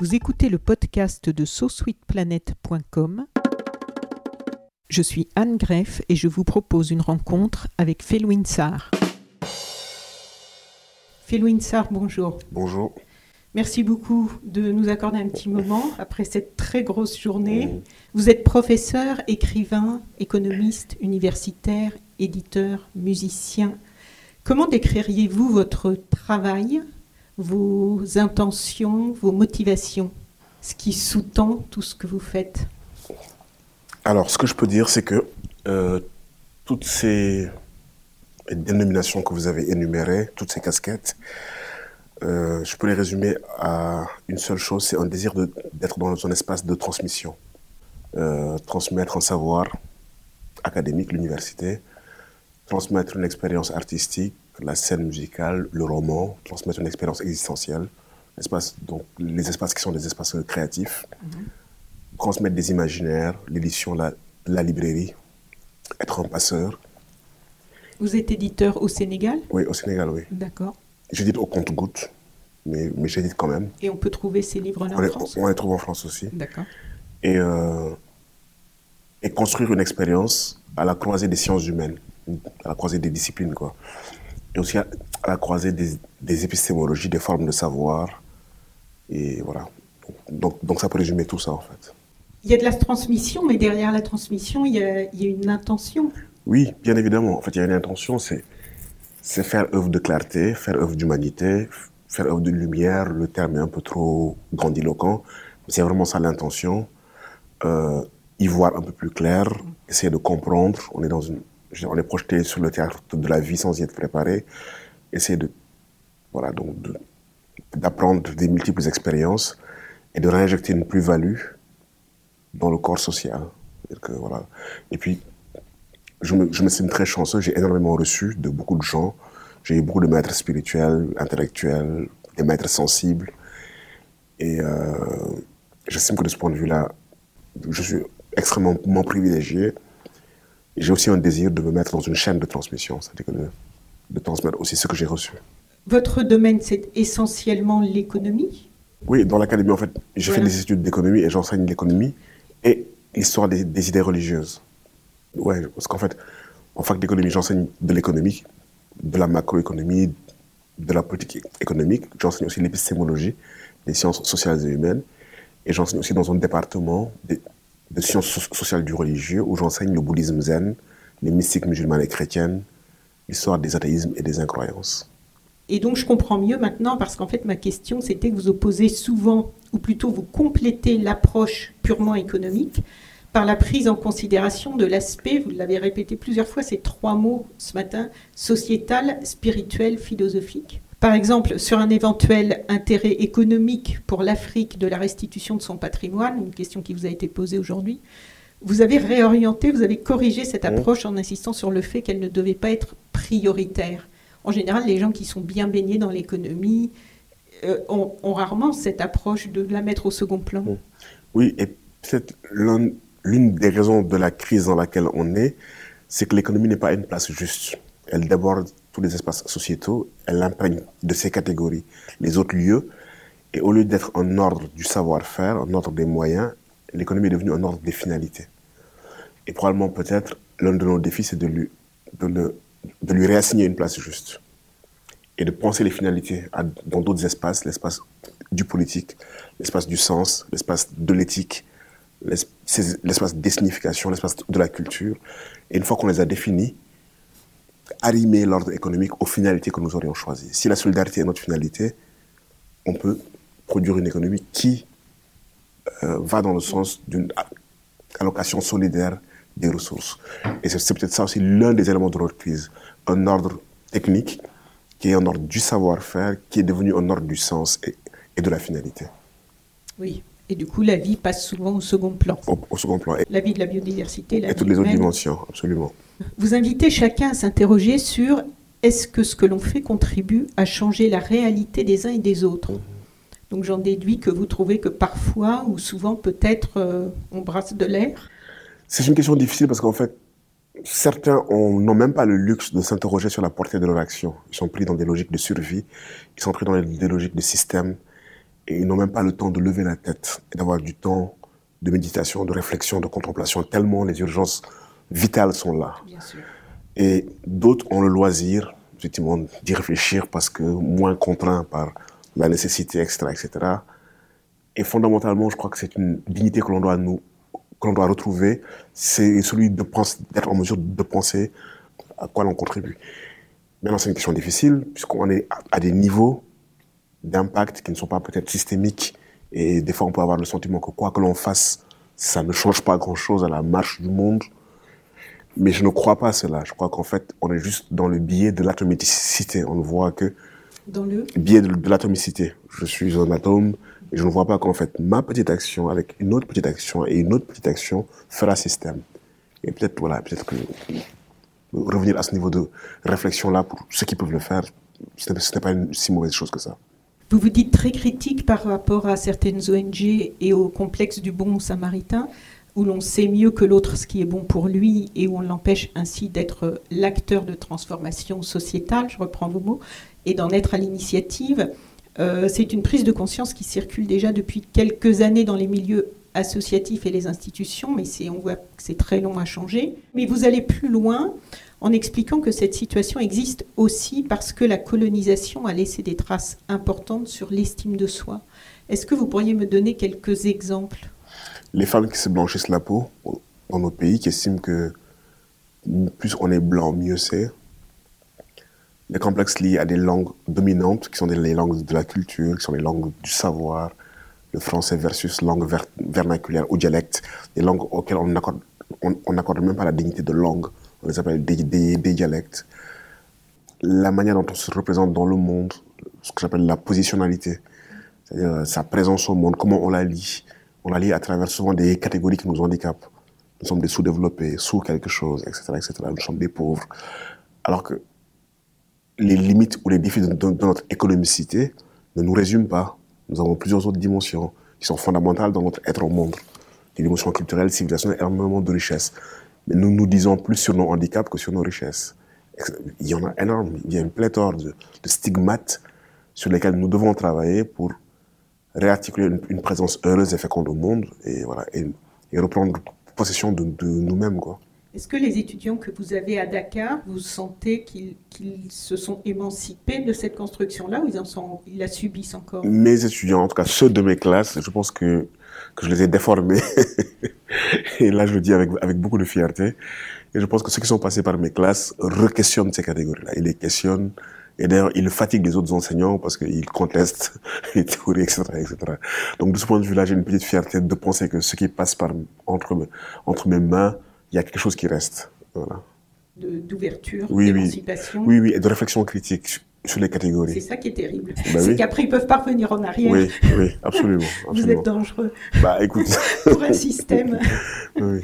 Vous écoutez le podcast de SoSweetPlanet.com. Je suis Anne Greff et je vous propose une rencontre avec Felwin Sarr. Felwin Sarr, bonjour. Bonjour. Merci beaucoup de nous accorder un petit moment après cette très grosse journée. Vous êtes professeur, écrivain, économiste, universitaire, éditeur, musicien. Comment décririez-vous votre travail, vos intentions, vos motivations, ce qui sous-tend tout ce que vous faites Alors, ce que je peux dire, c'est que euh, toutes ces dénominations que vous avez énumérées, toutes ces casquettes, euh, je peux les résumer à une seule chose, c'est un désir d'être dans un espace de transmission. Euh, transmettre un savoir académique, l'université, transmettre une expérience artistique, la scène musicale, le roman, transmettre une expérience existentielle, espace, donc les espaces qui sont des espaces créatifs, mhm. transmettre des imaginaires, l'édition, la, la librairie, être un passeur. Vous êtes éditeur au Sénégal? Oui, au Sénégal, oui. D'accord. J'édite au compte-goutte, mais, mais j'édite quand même. Et on peut trouver ces livres-là en France? On les trouve en France aussi. D'accord. Et, euh, et construire une expérience à la croisée des sciences humaines, à la croisée des disciplines, quoi. Et aussi à, la croisée des, des, épistémologies, des formes de savoir. Et voilà. Donc, donc ça peut résumer tout ça, en fait. Il y a de la transmission, mais derrière la transmission, il y a, il y a une intention. Oui, bien évidemment. En fait, il y a une intention, c'est c'est faire œuvre de clarté, faire œuvre d'humanité, faire œuvre de lumière. Le terme est un peu trop grandiloquent, mais c'est vraiment ça l'intention. Euh, y voir un peu plus clair, essayer de comprendre. On est dans une, on est projeté sur le théâtre de la vie sans y être préparé. Essayer de, voilà, donc d'apprendre des multiples expériences et de réinjecter une plus-value dans le corps social. Que, voilà. Et puis, je me, je me sens très chanceux, j'ai énormément reçu de beaucoup de gens. J'ai eu beaucoup de maîtres spirituels, intellectuels, des maîtres sensibles. Et euh, j'estime que de ce point de vue-là, je suis extrêmement privilégié. J'ai aussi un désir de me mettre dans une chaîne de transmission, c'est-à-dire de, de transmettre aussi ce que j'ai reçu. Votre domaine, c'est essentiellement l'économie? Oui, dans l'académie, en fait, j'ai fait des études d'économie et j'enseigne l'économie et l'histoire des, des idées religieuses. Ouais, parce qu'en fait, en fac d'économie, j'enseigne de l'économie, de la macroéconomie, de la politique économique. J'enseigne aussi l'épistémologie, les sciences sociales et humaines. Et j'enseigne aussi dans un département de, de sciences sociales du religieux où j'enseigne le bouddhisme zen, les mystiques musulmanes et chrétiennes, l'histoire des athéismes et des incroyances. Et donc je comprends mieux maintenant parce qu'en fait ma question c'était que vous opposez souvent, ou plutôt vous complétez l'approche purement économique par la prise en considération de l'aspect, vous l'avez répété plusieurs fois, ces trois mots ce matin, sociétal, spirituel, philosophique. Par exemple, sur un éventuel intérêt économique pour l'Afrique de la restitution de son patrimoine, une question qui vous a été posée aujourd'hui, vous avez réorienté, vous avez corrigé cette approche en insistant sur le fait qu'elle ne devait pas être prioritaire. En général, les gens qui sont bien baignés dans l'économie euh, ont, ont, rarement cette approche de la mettre au second plan. Oui, et peut-être l'un l'une des raisons de la crise dans laquelle on est, c'est que l'économie n'est pas une place juste. Elle déborde tous les espaces sociétaux, elle imprègne de ces catégories les autres lieux, et au lieu d'être un ordre du savoir-faire, un ordre des moyens, l'économie est devenue un ordre des finalités. Et probablement peut-être l'un de nos défis, c'est de lui, de, lui réassigner une place juste et de penser les finalités dans d'autres espaces, l'espace du politique, l'espace du sens, l'espace de l'éthique, l'espace des significations, l'espace de la culture. Et une fois qu'on les a définis, arrimer l'ordre économique aux finalités que nous aurions choisies. Si la solidarité est notre finalité, on peut produire une économie qui euh, va dans le sens d'une allocation solidaire des ressources. Et c'est peut-être ça aussi l'un des éléments de notre crise. Un ordre technique qui est un ordre du savoir-faire, qui est devenu un ordre du sens et, et de la finalité. Oui, et du coup, la vie passe souvent au second plan. Au, second plan. La vie de la biodiversité, la et toutes les autres dimensions, absolument. Vous invitez chacun à s'interroger sur est-ce que ce que l'on fait contribue à changer la réalité des uns et des autres. Donc j'en déduis que vous trouvez que parfois ou souvent peut-être euh, on brasse de l'air. C'est une question difficile parce qu'en fait, certains n'ont même pas le luxe de s'interroger sur la portée de leur action. Ils sont pris dans des logiques de survie, ils sont pris dans des logiques de système, et ils n'ont même pas le temps de lever la tête et d'avoir du temps de méditation, de réflexion, de contemplation, tellement les urgences vitales sont là. Bien sûr. Et d'autres ont le loisir, effectivement, d'y réfléchir parce que moins contraints par la nécessité, etc., etc. Et fondamentalement, je crois que c'est une dignité que l'on doit nous, que l'on doit retrouver, c'est celui de penser, d'être en mesure de penser à quoi l'on contribue. Maintenant, c'est une question difficile, puisqu'on est à des niveaux d'impact qui ne sont pas peut-être systémiques. Et des fois, on peut avoir le sentiment que quoi que l'on fasse, ça ne change pas grand-chose à la marche du monde. Mais je ne crois pas à cela. Je crois qu'en fait, on est juste dans le biais de l'atomicité. On ne voit que Dans le biais de, de l'atomicité. Je suis un atome et je ne vois pas qu'en fait, ma petite action avec une autre petite action et une autre petite action fera système. Et peut-être, voilà, peut-être que revenir à ce niveau de réflexion-là pour ceux qui peuvent le faire, ce n'est pas une si mauvaise chose que ça. Vous vous dites très critique par rapport à certaines ONG et au complexe du bon samaritain, où l'on sait mieux que l'autre ce qui est bon pour lui et où on l'empêche ainsi d'être l'acteur de transformation sociétale, je reprends vos mots, et d'en être à l'initiative. Euh, c'est une prise de conscience qui circule déjà depuis quelques années dans les milieux associatifs et les institutions, mais on voit que c'est très long à changer. Mais vous allez plus loin en expliquant que cette situation existe aussi parce que la colonisation a laissé des traces importantes sur l'estime de soi. Est-ce que vous pourriez me donner quelques exemples? Les femmes qui se blanchissent la peau dans notre pays, qui estiment que plus on est blanc, mieux c'est. Les complexes liés à des langues dominantes, qui sont les langues de la culture, qui sont les langues du savoir, le français versus langue ver- vernaculaire ou dialecte, des langues auxquelles on n'accorde même pas la dignité de langue, on les appelle des, dialectes. La manière dont on se représente dans le monde, ce que j'appelle la positionnalité, c'est-à-dire euh, sa présence au monde, comment on la lit. On la lit à travers souvent des catégories qui nous handicapent. Nous sommes des sous-développés, sous quelque chose, etc., etc. Nous sommes des pauvres. Alors que les limites ou les défis de, de- de notre économicité ne nous résument pas. Nous avons plusieurs autres dimensions qui sont fondamentales dans notre être au monde. Des dimensions culturelles, civilisationnelles, énormément de richesses. Mais nous nous disons plus sur nos handicaps que sur nos richesses. Il y en a énorme. Il y a une pléthore de, de stigmates sur lesquels nous devons travailler pour réarticuler une, une présence heureuse et féconde au monde et, voilà, et, et reprendre possession de, de nous-mêmes. Quoi. Est-ce que les étudiants que vous avez à Dakar, vous sentez qu'ils qu'ils se sont émancipés de cette construction-là ou ils, en sont, ils la subissent encore? Mes étudiants, en tout cas ceux de mes classes, je pense que, que je les ai déformés. et là, je le dis avec, avec beaucoup de fierté. Et je pense que ceux qui sont passés par mes classes re-questionnent ces catégories-là. Ils les questionnent. Et d'ailleurs, ils fatiguent les autres enseignants parce qu'ils contestent les théories, etc., etc. Donc, de ce point de vue-là, j'ai une petite fierté de penser que ce qui passe par, entre, mes- entre mes mains, il y a quelque chose qui reste. Voilà. d'ouverture, oui. d'émancipation Oui, oui, et de réflexion critique sur- les C'est catégories. ça qui est terrible. Bah c'est oui. qu'après, ils peuvent pas revenir en arrière. Oui, oui, absolument. Vous absolument. êtes dangereux Bah, écoute. pour un système. oui.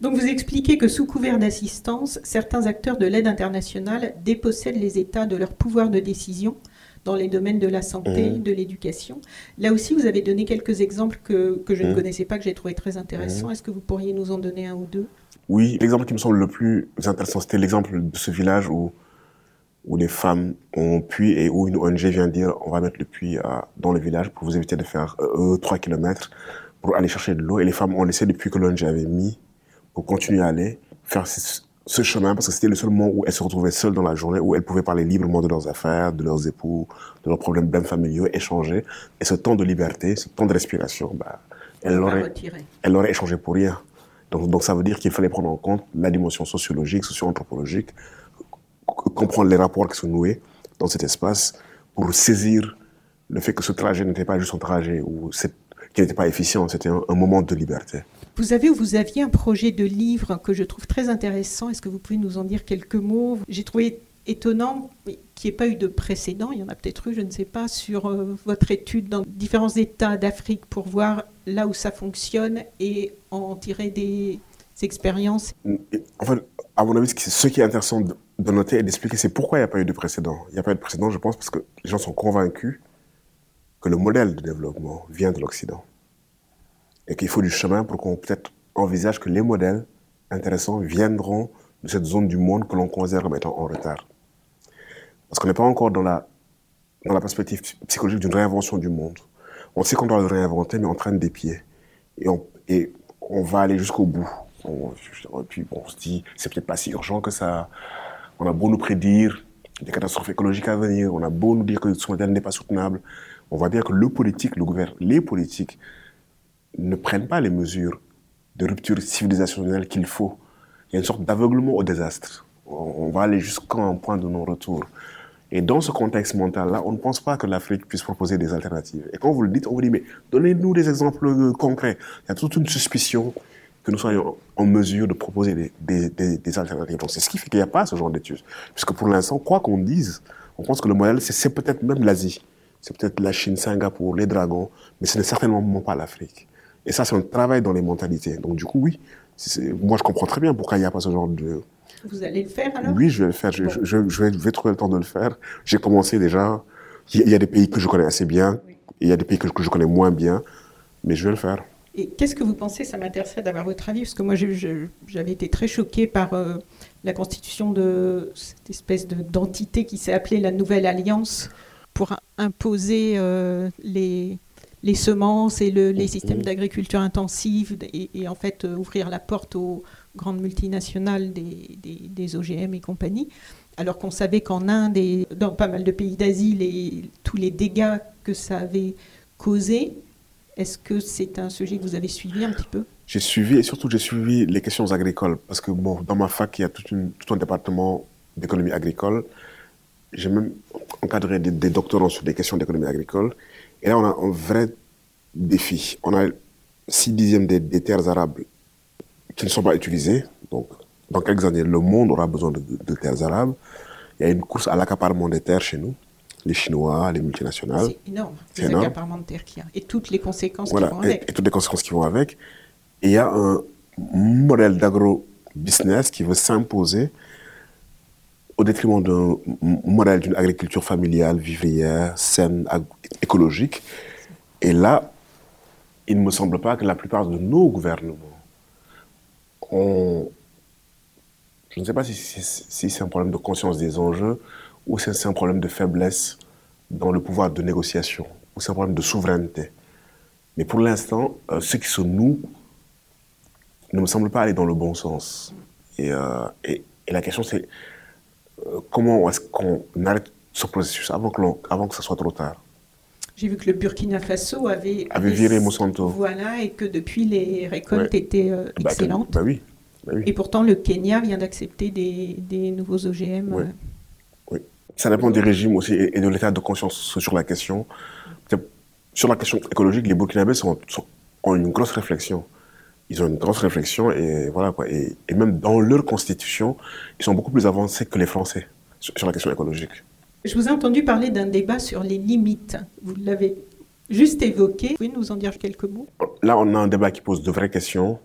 Donc vous expliquez que sous couvert d'assistance, certains acteurs de l'aide internationale dépossèdent les États de leur pouvoir de décision dans les domaines de la santé, Mhm. de l'éducation. Là aussi, vous avez donné quelques exemples que, que je ne Mhm. connaissais pas, que j'ai trouvé très intéressants. Est-ce que vous pourriez nous en donner un ou deux? Oui, l'exemple qui me semble le plus intéressant, c'était l'exemple de ce village où, où les femmes ont puits et où une ONG vient dire on va mettre le puits à- dans le village pour vous éviter de faire euh, 3 km pour aller chercher de l'eau. Et les femmes ont laissé le puits que l'ONG avait mis pour continuer à aller faire ce, chemin parce que c'était le seul moment où elles se retrouvaient seules dans la journée, où elles pouvaient parler librement de leurs affaires, de leurs époux, de leurs problèmes même familiaux, échanger. Et ce temps de liberté, ce temps de respiration, bah, elles l'auraient elle échangé pour rien. Donc, donc ça veut dire qu'il fallait prendre en compte la dimension sociologique, socio-anthropologique, comprendre les rapports qui sont noués dans cet espace pour saisir le fait que ce trajet n'était pas juste un trajet ou qu'il n'était pas efficient, c'était un, un moment de liberté. Vous avez ou vous aviez un projet de livre que je trouve très intéressant. Est-ce que vous pouvez nous en dire quelques mots? J'ai trouvé étonnant qu'il n'y ait pas eu de précédent, il y en a peut-être eu, je ne sais pas, sur euh, votre étude dans différents États d'Afrique pour voir là où ça fonctionne et en tirer des expériences. En fait, à mon avis, qui- ce qui est intéressant de, noter et d'expliquer, c'est pourquoi il n'y a pas eu de précédent. Il n'y a pas eu de précédent, je pense, parce que les gens sont convaincus que le modèle de développement vient de l'Occident. Et qu'il faut du chemin pour qu'on peut-être envisage que les modèles intéressants viendront de cette zone du monde que l'on considère comme étant en retard. Parce qu'on n'est pas encore dans la, dans la perspective psychologique d'une réinvention du monde. On sait qu'on doit le réinventer, mais on traîne des pieds. Et on, et on va aller jusqu'au bout. On, puis on se dit, c'est peut-être pas si urgent que ça. On a beau nous prédire des catastrophes écologiques à venir, on a beau nous dire que ce modèle n'est pas soutenable. On voit bien que le politique, le gouvernement, les politiques ne prennent pas les mesures de rupture civilisationnelle qu'il faut. Il y a une sorte d'aveuglement au désastre. On va aller jusqu'à un point de non-retour. Et dans ce contexte mental-là, on ne pense pas que l'Afrique puisse proposer des alternatives. Et quand vous le dites, on vous dit, mais donnez-nous des exemples euh, concrets. Il y a toute une suspicion que nous soyons en mesure de proposer des, des, des, alternatives. Donc c'est ce qui fait qu'il n'y a pas ce genre d'études. Puisque pour l'instant, quoi qu'on dise, on pense que le modèle, c'est peut-être même l'Asie. C'est peut-être la Chine, Singapour, les dragons, mais ce n'est certainement pas l'Afrique. Et ça, c'est un travail dans les mentalités. Donc du coup, oui, moi je comprends très bien pourquoi il n'y a pas ce genre de, vous allez le faire alors? Oui, je vais le faire. Je, vais, trouver le temps de le faire. J'ai commencé déjà. Il y a des pays que je connais assez bien, et il y a des pays que, je connais moins bien, mais je vais le faire. Et qu'est-ce que vous pensez Ça m'intéresserait d'avoir votre avis, parce que moi j'avais été très choquée par euh, la constitution de cette espèce d'entité qui s'est appelée la Nouvelle Alliance pour imposer euh, les, les semences et le, les systèmes d'agriculture intensive et, en fait euh, ouvrir la porte aux grandes multinationales des, des, OGM et compagnie. Alors qu'on savait qu'en Inde et dans pas mal de pays d'Asie, tous les dégâts que ça avait causés, est-ce que c'est un sujet que vous avez suivi un petit peu? J'ai suivi et surtout j'ai suivi les questions agricoles parce que bon, dans ma fac, il y a tout, un département d'économie agricole. J'ai même encadré des, doctorants sur des questions d'économie agricole. Et là, on a un vrai défi. On a 6 dixièmes des, terres arables qui ne sont pas utilisées. Donc, dans quelques années, le monde aura besoin de, terres arables. Il y a une course à l'accaparement des terres chez nous. Les Chinois, les multinationales. C'est énorme, c'est l'accaparement de terres qu'il y a. Et toutes les conséquences qui vont avec. Et, toutes les conséquences qui vont avec. Et il y a un modèle d'agro-business qui veut s'imposer au détriment d'un modèle d'une agriculture familiale, vivrière, saine, écologique. Et là, il ne me semble pas que la plupart de nos gouvernements ont... Je ne sais pas si c'est un problème de conscience des enjeux ou c'est un problème de faiblesse dans le pouvoir de négociation ou c'est un problème de souveraineté. Mais pour l'instant, euh, ce qui se noue ne me semble pas aller dans le bon sens. Et, euh, et la question, c'est euh, comment est-ce qu'on arrête ce processus avant que, avant que ça soit trop tard? J'ai vu que le Burkina Faso avait, avait viré Monsanto. Voilà, et que depuis les récoltes étaient euh, bah, excellentes. Bah oui, bah oui. Et pourtant, le Kenya vient d'accepter des, des, nouveaux OGM. Ça dépend des régimes aussi et de l'état de conscience sur la question. Sur la question écologique, les Burkinabés sont, ont une grosse réflexion ils ont une grosse réflexion et voilà quoi. Et, même dans leur constitution, ils sont beaucoup plus avancés que les Français sur, la question écologique. Je vous ai entendu parler d'un débat sur les limites. Vous l'avez juste évoqué. Vous pouvez nous en dire quelques mots? Là, on a un débat qui pose de vraies questions,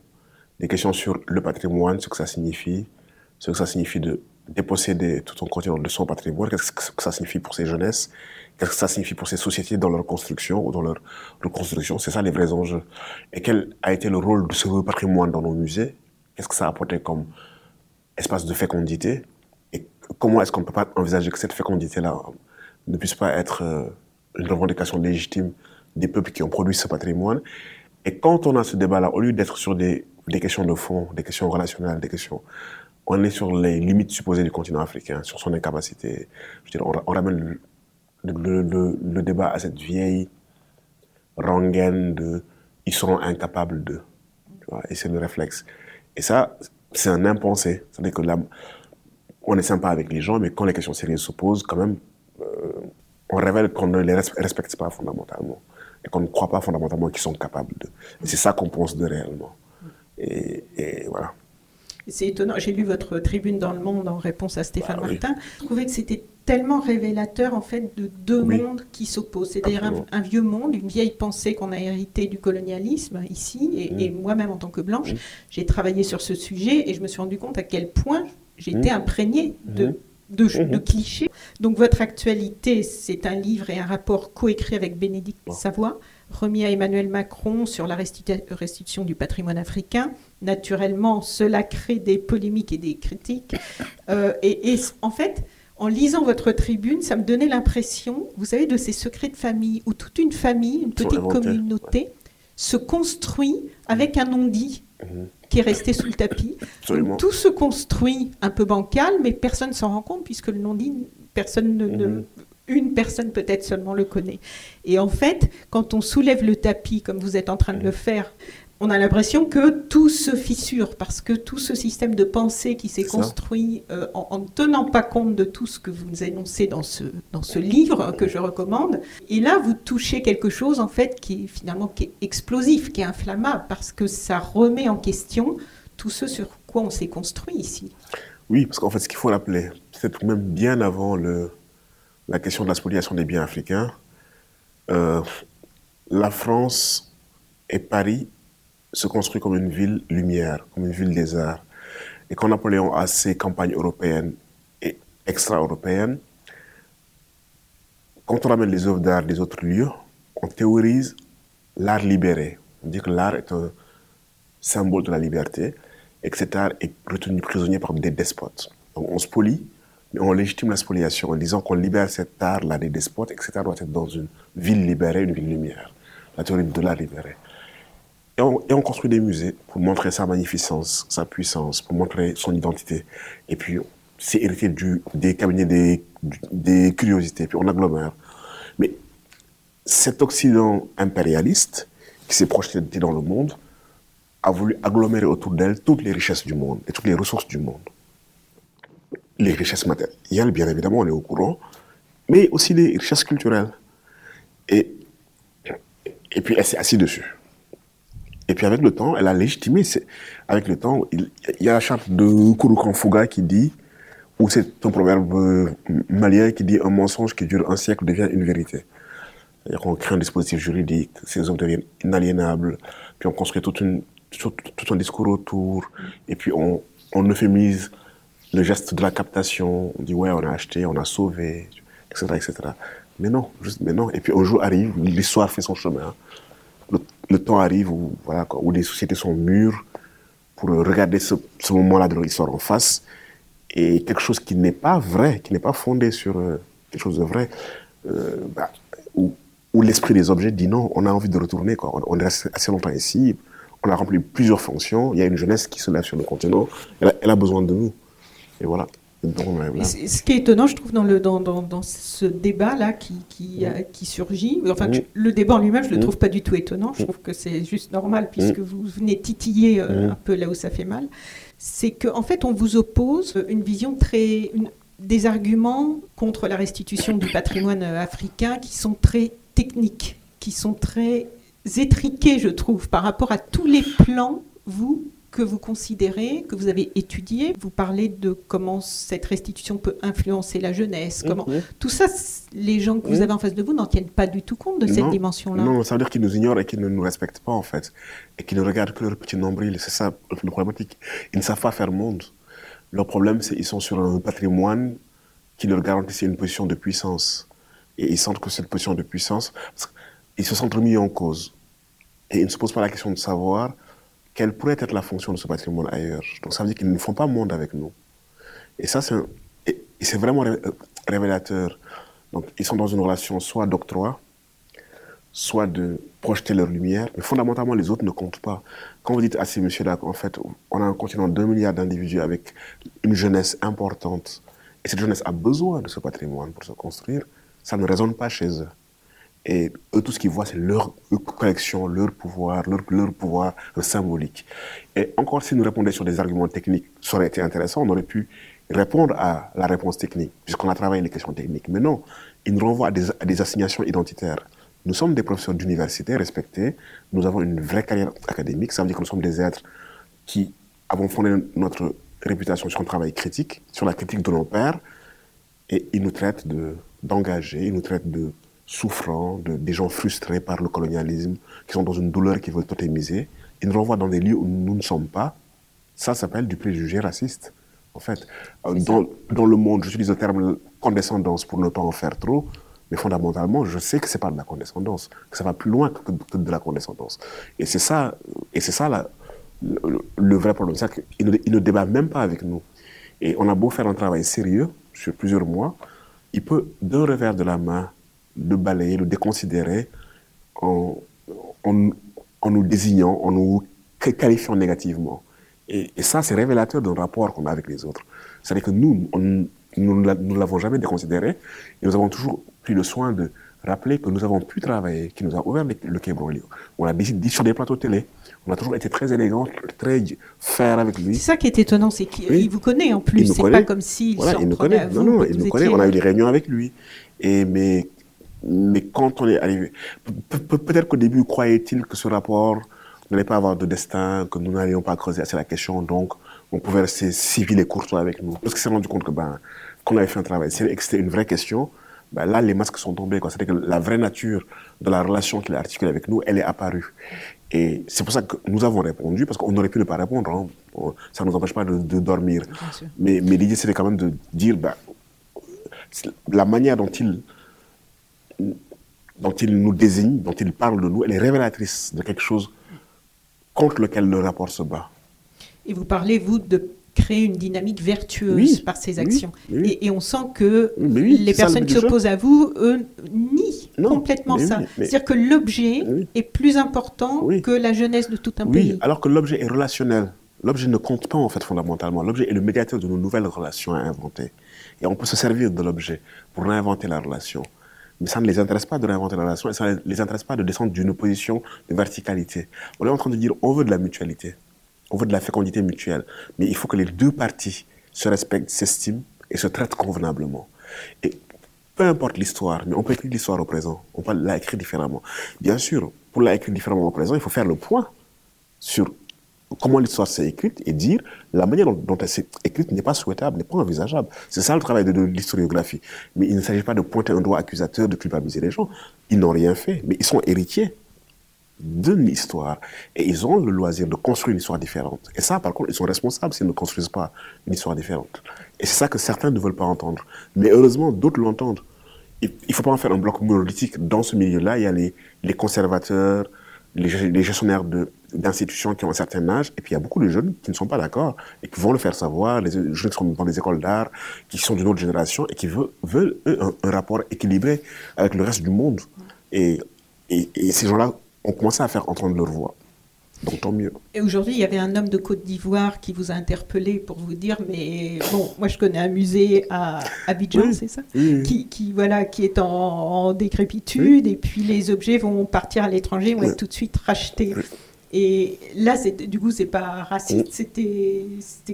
des questions sur le patrimoine, ce que ça signifie, ce que ça signifie de déposséder tout un continent de son patrimoine, qu'est-ce que ça signifie pour ces jeunesses, qu'est-ce que ça signifie pour ces sociétés dans leur construction ou dans leur reconstruction. C'est ça les vrais enjeux. Et quel a été le rôle de ce patrimoine dans nos musées Qu'est-ce que ça a apporté comme espace de fécondité Et comment est-ce qu'on ne peut pas envisager que cette fécondité-là ne puisse pas être euh, une revendication légitime des peuples qui ont produit ce patrimoine Et quand on a ce débat-là, au lieu d'être sur des questions de fond, des questions relationnelles, des questions on est sur les limites supposées du continent africain, sur son incapacité. On, ramène le, débat à cette vieille rengaine de ils seront incapables de. et c'est le réflexe. Et ça, c'est un impensé. C'est-à-dire que on est sympa avec les gens, mais quand les questions sérieuses se posent, quand même, euh, on révèle qu'on ne les respecte pas fondamentalement. Et qu'on ne croit pas fondamentalement qu'ils sont capables de. Et c'est ça qu'on pense de réellement. et voilà. C'est étonnant. J'ai lu votre tribune dans Le Monde en réponse à Stéphane bah Martin. Je trouvais que c'était tellement révélateur en fait de deux mondes qui s'opposent. C'est-à-dire un, vieux monde, une vieille pensée qu'on a héritée du colonialisme ici. Et, mm. moi-même en tant que blanche, mm. j'ai travaillé sur ce sujet et je me suis rendu compte à quel point j'étais mm. imprégnée de, de, mm-hmm. clichés. Donc votre actualité, c'est un livre et un rapport coécrit avec Bénédicte Savoie remis à Emmanuel Macron sur la restitution du patrimoine africain. Naturellement, cela crée des polémiques et des critiques. Euh, et, en fait, en lisant votre tribune, ça me donnait l'impression, vous savez, de ces secrets de famille, où toute une famille, une petite communauté, se construit avec un non-dit mhm. qui est resté sous le tapis. Tout se construit un peu bancal, mais personne ne s'en rend compte, puisque le non-dit, personne ne, mhm. Une personne peut-être seulement le connaît. Et en fait, quand on soulève le tapis, comme vous êtes en train de le faire, on a l'impression que tout se fissure parce que tout ce système de pensée qui s'est construit euh, en, ne tenant pas compte de tout ce que vous nous énoncez dans ce, dans ce livre que je recommande. Et là, vous touchez quelque chose en fait qui est finalement qui est explosif, qui est inflammable parce que ça remet en question tout ce sur quoi on s'est construit ici. Oui, parce qu'en fait, ce qu'il faut rappeler, c'est même bien avant le, la question de la spoliation des biens africains, euh, la France et Paris se construit comme une ville lumière, comme une ville des arts. Et quand Napoléon a ses campagnes européennes et extra-européennes, quand on ramène les œuvres d'art des autres lieux, on théorise l'art libéré. On dit que l'art est un symbole de la liberté et que cet art est retenu prisonnier par des despotes. Donc on spolie, on légitime la spoliation en disant qu'on libère cet art-là des despotes et doit être dans une ville libérée, une ville lumière. La théorie de l'art libéré. Et on, construit des musées pour montrer sa magnificence, sa puissance, pour montrer son identité. Et puis, c'est hérité du, des cabinets des, des curiosités, puis on agglomère. Mais cet Occident impérialiste, qui s'est projeté dans le monde, a voulu agglomérer autour d'elle toutes les richesses du monde et toutes les ressources du monde. Les richesses matérielles, bien évidemment, on est au courant, mais aussi les richesses culturelles. Et, et puis elle s'est assise dessus. Et puis avec le temps, elle a légitimé. Avec le temps, il, y a la charte de Kouroukan Fouga qui dit, ou c'est un proverbe euh, malien qui dit un mensonge qui dure un siècle devient une vérité. C'est-à-dire qu'on crée un dispositif juridique, ces hommes deviennent inaliénables, puis on construit tout, une, tout, un discours autour, et puis on, on euphémise le geste de la captation. On dit ouais, on a acheté, on a sauvé, etc., etc. Mais non, juste, mais non. Et puis un jour arrive, l'histoire fait son chemin le, temps arrive où, voilà, où les sociétés sont mûres pour regarder ce, moment-là de l'histoire en face et quelque chose qui n'est pas vrai, qui n'est pas fondé sur euh, quelque chose de vrai, euh, bah, où, l'esprit des objets dit non, on a envie de retourner, quoi. On, est resté assez longtemps ici, on a rempli plusieurs fonctions, il y a une jeunesse qui se lève sur le continent, elle a besoin de nous. Et voilà. Ce qui est étonnant, je trouve, dans, le, dans, dans, ce débat-là qui, qui, qui, surgit, enfin, le débat en lui-même, je ne le trouve pas du tout étonnant, je trouve que c'est juste normal, puisque vous venez titiller euh, un peu là où ça fait mal, c'est qu'en en fait, on vous oppose une vision très... des arguments contre la restitution du patrimoine euh, africain qui sont très techniques, qui sont très étriqués, je trouve, par rapport à tous les plans, vous, que vous considérez, que vous avez étudié. Vous parlez de comment cette restitution peut influencer la jeunesse. Comment... Tout ça, les gens que vous avez en face de vous n'en tiennent pas du tout compte de cette dimension-là. Non, ça veut dire qu'ils nous ignorent et qu'ils ne nous respectent pas, en fait. Et qu'ils ne regardent que leur petit nombril. C'est ça le problématique. Ils ne savent pas faire monde. Leur problème, c'est qu'ils sont sur un patrimoine qui leur garantit une position de puissance. Et ils sentent que cette position de puissance, ils se sentent remis en cause. Et ils ne se posent pas la question de savoir quelle pourrait être la fonction de ce patrimoine ailleurs. Donc ça veut dire qu'ils ne font pas monde avec nous. Et ça, c'est vraiment révélateur. Donc ils sont dans une relation soit d'octroi, soit de projeter leur lumière, mais fondamentalement les autres ne comptent pas. Quand vous dites à ces messieurs-là qu'en fait on a un continent de 2 milliards d'individus avec une jeunesse importante, et cette jeunesse a besoin de ce patrimoine pour se construire, ça ne résonne pas chez eux. Et eux, tout ce qu'ils voient, c'est leur collection, leur pouvoir, leur, pouvoir symbolique. Et encore, si nous répondions sur des arguments techniques, ça aurait été intéressant, on aurait pu répondre à la réponse technique, puisqu'on a travaillé les questions techniques. Mais non, ils nous renvoient à des, à des assignations identitaires. Nous sommes des professeurs d'université respectés, nous avons une vraie carrière académique, ça veut dire que nous sommes des êtres qui avons fondé notre réputation sur un travail critique, sur la critique de nos pères, et ils nous traitent d'engagés, ils nous traitent de souffrants, de, des gens frustrés par le colonialisme, qui sont dans une douleur qui veulent totémiser. Ils nous renvoient dans des lieux où nous ne sommes pas. Ça s'appelle du préjugé raciste, en fait. Euh, dans, dans, le monde, j'utilise le terme condescendance pour ne pas en faire trop, mais fondamentalement, je sais que c'est pas de la condescendance, que ça va plus loin que, de la condescendance. Et c'est ça, et c'est ça la, le, vrai problème. C'est qu'ils ne, ne débattent même pas avec nous. Et on a beau faire un travail sérieux, sur plusieurs mois, il peut, d'un revers de la main, le balayer, le déconsidérer en, en, nous désignant, en nous qualifiant négativement. Et, ça, c'est révélateur d'un rapport qu'on a avec les autres. C'est-à-dire que nous, nous ne l'avons jamais déconsidéré et nous avons toujours pris le soin de rappeler que nous avons pu travailler, qui nous a ouvert le, le Quai On a dit sur des plateaux télé. On a toujours été très élégant, très faire avec lui. C'est ça qui est étonnant, c'est qu'il vous connaît en plus. C'est pas comme s'il voilà, il nous connaît. non, non, il nous connaît. On a eu des réunions avec lui. Et mais, mais quand on est arrivé, peut-être qu'au début, croyait-il que ce rapport n'allait pas avoir de destin, que nous n'allions pas creuser assez la question, donc on pouvait rester civil et courtois avec nous. Parce qu'il s'est rendu compte que ben, qu'on avait fait un travail et que c'était une vraie question, ben là, les masques sont tombés. C'est-à-dire que la vraie nature de la relation qu'il a articulée avec nous, elle est apparue. Et c'est pour ça que nous avons répondu, parce qu'on aurait pu ne pas répondre. Hein. Ça ne nous empêche pas de, dormir. Mais, mais l'idée, c'était quand même de dire ben, la manière dont il, dont il nous désigne, dont il parle de nous, elle est révélatrice de quelque chose contre lequel le rapport se bat. Et vous parlez, vous, de créer une dynamique vertueuse par ces actions. et, on sent que les personnes qui s'opposent à vous, eux, nient complètement ça. C'est-à-dire que l'objet est plus important que la jeunesse de tout un pays. alors que l'objet est relationnel. L'objet ne compte pas, en fait, fondamentalement. L'objet est le médiateur de nos nouvelles relations à inventer. Et on peut se servir de l'objet pour réinventer la relation. Mais ça ne les intéresse pas de réinventer la relation et ça ne les intéresse pas de descendre d'une position de verticalité. On est en train de dire, on veut de la mutualité on veut de la fécondité mutuelle. Mais il faut que les deux parties se respectent, s'estiment et se traitent convenablement. Et peu importe l'histoire, mais on peut écrire l'histoire au présent. On peut la écrire différemment. Bien sûr, pour la écrire différemment au présent, il faut faire le point sur comment l'histoire s'est écrite et dire la manière dont, elle s'est écrite n'est pas souhaitable, n'est pas envisageable. C'est ça le travail de, l'historiographie. Mais il ne s'agit pas de pointer un doigt accusateur, de culpabiliser les gens. Ils n'ont rien fait, mais ils sont héritiers d'une histoire. Et ils ont le loisir de construire une histoire différente. Et ça, par contre, ils sont responsables s'ils ne construisent pas une histoire différente. Et c'est ça que certains ne veulent pas entendre. Mais heureusement, d'autres l'entendent. Il ne faut pas en faire un bloc monolithique. Dans ce milieu-là, il y a les conservateurs, les, les gestionnaires d'institutions qui ont un certain âge, et puis il y a beaucoup de jeunes qui ne sont pas d'accord et qui vont le faire savoir, les jeunes qui sont dans des écoles d'art, qui sont d'une autre génération et qui veulent, veulent un, un, rapport équilibré avec le reste du monde. Et, et, et ces gens-là ont commencé à faire entendre leur voix. Donc tant mieux. Et aujourd'hui, il y avait un homme de Côte d'Ivoire qui vous a interpellé pour vous dire, mais bon, moi je connais un musée à Abidjan, c'est ça Qui, qui, voilà, qui est en, décrépitude, et puis les objets vont partir à l'étranger, vont être tout de suite rachetés. Et là, du coup, c'est pas raciste, c'était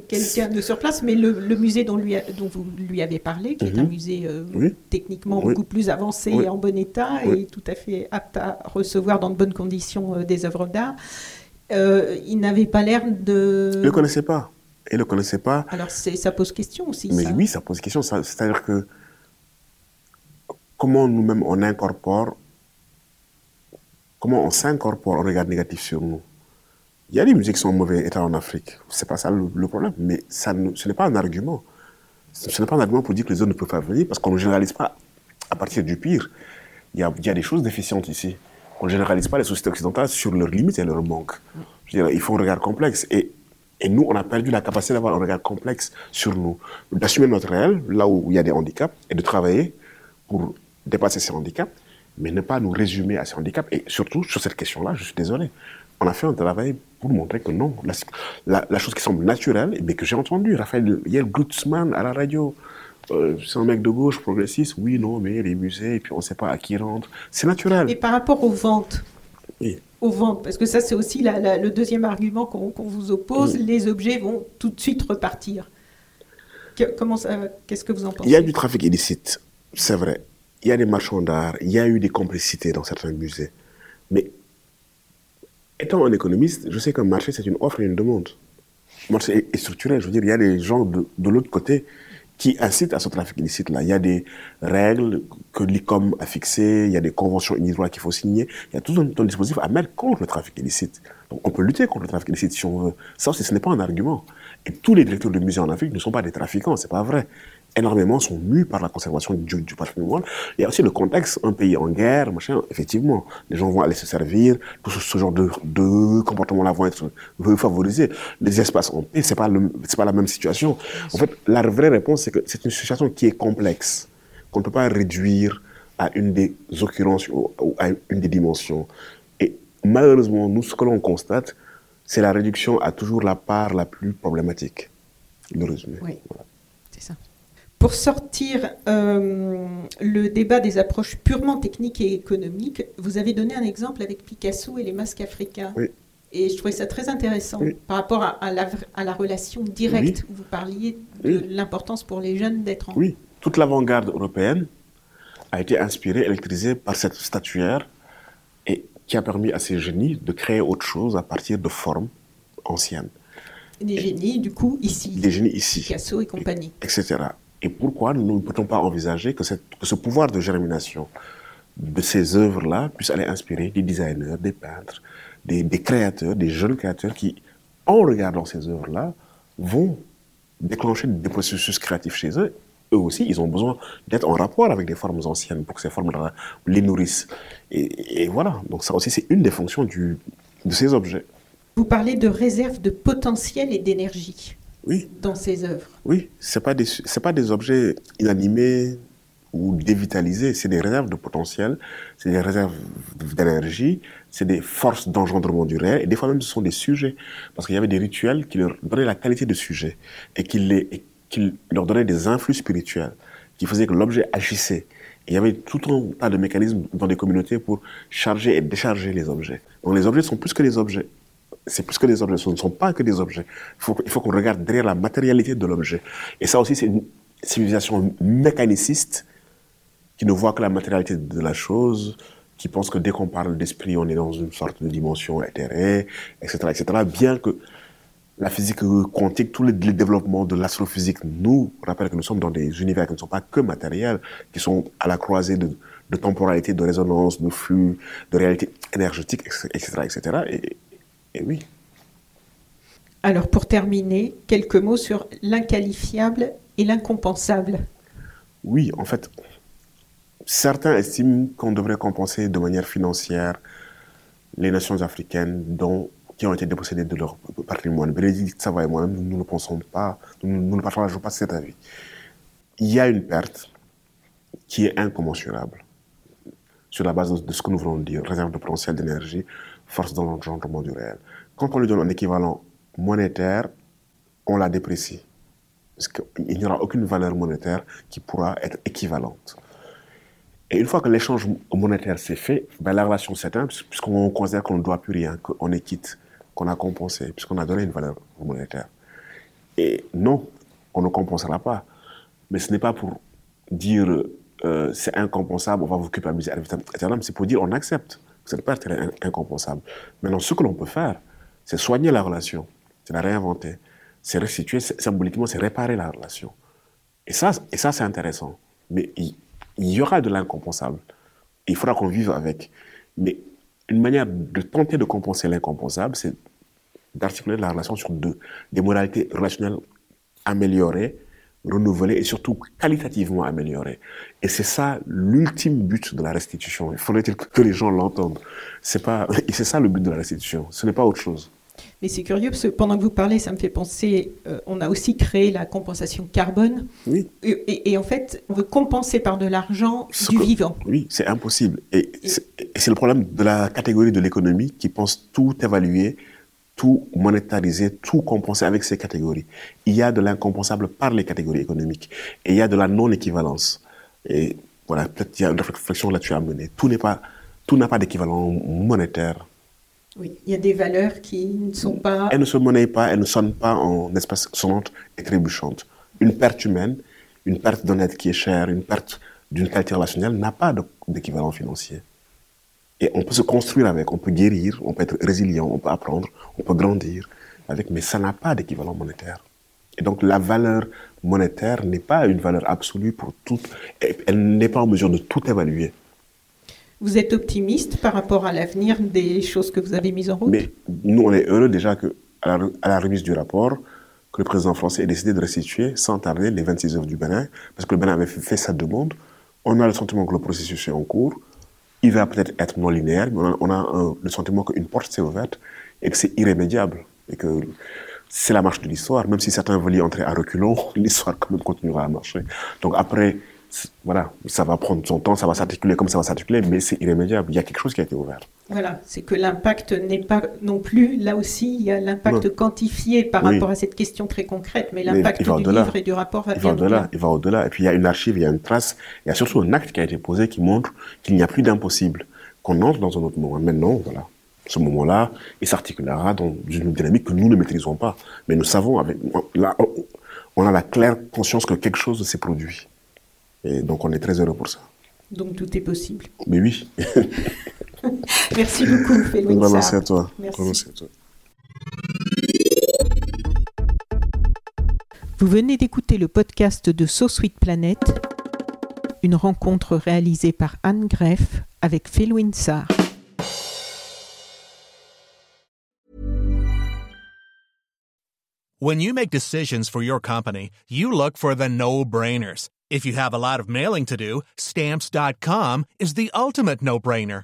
quelqu'un de sur place, mais le, musée dont, lui dont vous lui avez parlé, qui est un mhm. musée euh, techniquement beaucoup plus avancé et en bon état, et tout à fait apte à recevoir dans de bonnes conditions euh, des œuvres d'art, euh, il n'avait pas l'air de... Il ne le connaissait pas. Il ne le connaissait pas. Alors ça pose question aussi. Mais oui, ça pose question. C'est-à-dire que comment nous-mêmes on incorpore, comment on s'incorpore au regard négatif sur nous? Il y a des musées qui sont en mauvais état en Afrique. C'est pas ça le, problème. Mais ça ce n'est pas un argument. Ce n'est pas un argument pour dire que les autres ne peuvent pas venir parce qu'on ne généralise pas à partir du pire. Il y a, il y a des choses déficientes ici. On ne généralise pas les sociétés occidentales sur leurs limites et leurs manques. Il faut un regard complexe. Et, et nous, on a perdu la capacité d'avoir un regard complexe sur nous. D'assumer notre réel, là où il y a des handicaps, et de travailler pour dépasser ces handicaps, mais ne pas nous résumer à ces handicaps. Et surtout, sur cette question-là, je suis désolé on a fait un travail pour montrer que non, la, chose qui semble naturelle, mais que j'ai entendu, Raphaël Yel à la radio, euh, c'est un mec de gauche, progressiste, oui, non, mais les musées, et puis on ne sait pas à qui rentre. C'est naturel. Et par rapport aux ventes Aux ventes, parce que ça, c'est aussi le deuxième argument qu'on vous oppose, les objets vont tout de suite repartir. Qu'est-ce que vous en pensez? Il y a du trafic illicite, c'est vrai. Il y a des marchands d'art, il y a eu des complicités dans certains musées. Mais Étant un économiste, je sais qu'un marché, c'est une offre et une demande. Le marché est structuré. Je veux dire, il y a des gens de, l'autre côté qui incitent à ce trafic illicite-là. Il y a des règles que l'ICOM a fixées, il y a des conventions unilatérales qu'il faut signer. Il y a tout un, dispositif à mettre contre le trafic illicite. Donc on peut lutter contre le trafic illicite si on veut. Ça aussi, ce n'est pas un argument. Et tous les directeurs de musées en Afrique ne sont pas des trafiquants, c'est pas vrai. Énormément sont mus par la conservation du, du, patrimoine. Il y a aussi le contexte, un pays en guerre, machin, effectivement, les gens vont aller se servir, tout ce, genre de, de comportement-là vont être favorisés. Les espaces en paix, c'est pas c'est pas la même situation. En fait, la vraie réponse, c'est que c'est une situation qui est complexe, qu'on ne peut pas réduire à une des occurrences ou à une des dimensions. Et malheureusement, nous, ce que l'on constate, c'est la réduction à toujours la part la plus problématique. Le résumé. Oui, ça. Pour sortir euh, le débat des approches purement techniques et économiques, vous avez donné un exemple avec Picasso et les masques africains. Oui. Et je trouvais ça très intéressant Oui. par rapport à, à la, à la relation directe où vous parliez de Oui. l'importance pour les jeunes d'être en... Oui, toute l'avant-garde européenne a été inspirée, électrisée par cette statuaire et qui a permis à ces génies de créer autre chose à partir de formes anciennes. Des génies, du coup, ici, Des génies ici, Picasso et compagnie. etc. Et pourquoi nous ne peut-on pas envisager que, ce pouvoir de germination de ces œuvres-là puisse aller inspirer des designers, des peintres, des, créateurs, des jeunes créateurs qui, en regardant ces œuvres-là, vont déclencher des processus créatifs chez eux? Eux aussi, ils ont besoin d'être en rapport avec des formes anciennes pour que ces formes-là les nourrissent. Et, voilà, donc ça aussi, c'est une des fonctions de ces objets. Vous parlez de réserve de potentiel et d'énergie Oui, dans ces œuvres. oui, c'est pas des, c'est pas des objets inanimés ou dévitalisés, c'est des réserves de potentiel, c'est des réserves d'énergie, c'est des forces d'engendrement du réel, et des fois même ce sont des sujets, parce qu'il y avait des rituels qui leur donnaient la qualité de sujet, et qui, les, et qui leur donnaient des influx spirituels, qui faisaient que l'objet agissait. Et il y avait tout un tas de mécanismes dans des communautés pour charger et décharger les objets. Donc les objets sont plus que des objets. C'est plus que des objets, ce ne sont pas que des objets. Il faut, qu'on regarde derrière la matérialité de l'objet. Et ça aussi, c'est une civilisation mécaniciste qui ne voit que la matérialité de la chose, qui pense que dès qu'on parle d'esprit, on est dans une sorte de dimension éthérée, etc., etc. Bien que la physique quantique, tous les, les développements de l'astrophysique nous rappellent que nous sommes dans des univers qui ne sont pas que matériels, qui sont à la croisée de, de temporalité, de résonance, de flux, de réalité énergétique, etc., etc. Et, et oui. Alors pour terminer, quelques mots sur l'inqualifiable et l'incompensable. Oui, en fait, certains estiment qu'on devrait compenser de manière financière les nations africaines dont, qui ont été dépossédées de leur patrimoine. Bénédicte Savoy et moi-même, nous, ne pensons pas, nous, nous ne partageons pas cet avis. Il y a une perte qui est incommensurable sur la base de, ce que nous de dire, réserve de potentiel d'énergie, force dans l'engendrement du réel. Quand on lui donne un équivalent monétaire, on la déprécie. Parce qu'il n'y aura aucune valeur monétaire qui pourra être équivalente. Et une fois que l'échange monétaire s'est fait, ben la relation s'éteint, puisqu'on considère qu'on ne doit plus rien, qu'on est quitte, qu'on a compensé, puisqu'on a donné une valeur monétaire. Et non, on ne compensera pas. Mais ce n'est pas pour dire euh, c'est incompensable, on va vous culpabiliser, etc. C'est pour dire on accepte cette perte est incompensable. Maintenant, ce que l'on peut faire, c'est soigner la relation, c'est la réinventer, c'est restituer, symboliquement, c'est réparer la relation. Et ça, et ça c'est intéressant. Mais il, il y aura de l'incompensable. Il faudra qu'on vive avec. Mais une manière de tenter de compenser l'incompensable, c'est d'articuler la relation sur deux, des modalités relationnelles améliorées, renouvelées et surtout qualitativement améliorées. Et c'est ça l'ultime but de la restitution. Il faudrait que les gens l'entendent. C'est pas, et c'est ça le but de la restitution. Ce n'est pas autre chose. Mais c'est curieux parce que pendant que vous parlez, ça me fait penser, euh, on a aussi créé la compensation carbone. Oui. Et, et, et en fait, on veut compenser par de l'argent du que, vivant. Oui, c'est impossible. Et, et c'est le problème de la catégorie de l'économie qui pense tout évaluer, tout monétariser, tout compenser avec ces catégories. Il y a de l'incompensable par les catégories économiques. Et il y a de la non-équivalence. Et voilà, peut-être il y a une réflexion là-dessus à mener. Tout n'est pas, tout n'a pas d'équivalent monétaire. Oui, il y a des valeurs qui ne sont pas. Elles ne se monnaient pas, elles ne sonnent pas en espèces sonnantes et trébuchantes. Une perte humaine, une perte d'un être qui est cher, une perte d'une qualité relationnelle n'a pas d'équivalent financier. Et on peut se construire avec, on peut guérir, on peut être résilient, on peut apprendre, on peut grandir avec, mais ça n'a pas d'équivalent monétaire. Et donc la valeur monétaire n'est pas une valeur absolue pour tout, elle n'est pas en mesure de tout évaluer. Vous êtes optimiste par rapport à l'avenir des choses que vous avez mises en route? Mais nous, on est heureux déjà que à la, à la remise du rapport, que le président français ait décidé de restituer sans tarder les 26 œuvres du Bénin, parce que le Bénin avait fait, sa demande. On a le sentiment que le processus est en cours. Il va peut-être être non linéaire, mais on a, le sentiment qu'une porte s'est ouverte et que c'est irrémédiable. Et que c'est la marche de l'histoire. Même si certains veulent y entrer à reculons, l'histoire quand même continuera à marcher. Donc après, voilà, ça va prendre son temps, ça va s'articuler comme ça va s'articuler, mais c'est irrémédiable. Il y a quelque chose qui a été ouvert. Voilà, c'est que l'impact n'est pas non plus, là aussi, il y a l'impact quantifié par rapport à cette question très concrète, mais l'impact du livre et du rapport va il bien au-delà. Il va au-delà. Et puis il y a une archive, il y a une trace, il y a surtout un acte qui a été posé qui montre qu'il n'y a plus d'impossible, qu'on entre dans un autre moment. Maintenant, voilà, ce moment-là, il s'articulera dans une dynamique que nous ne maîtrisons pas. Mais nous savons, avec, là, on a la claire conscience que quelque chose s'est produit. Et donc on est très heureux pour ça. Donc tout est possible. Mais oui. Merci beaucoup, Félix. Merci à toi. Merci. à toi. Vous venez d'écouter le podcast de So Sweet Planet, une rencontre réalisée par Anne Greff avec Philwin Sarr. When you make decisions for your company, you look for the no-brainers. If you have a lot of mailing to do, stamps.com is the ultimate no-brainer.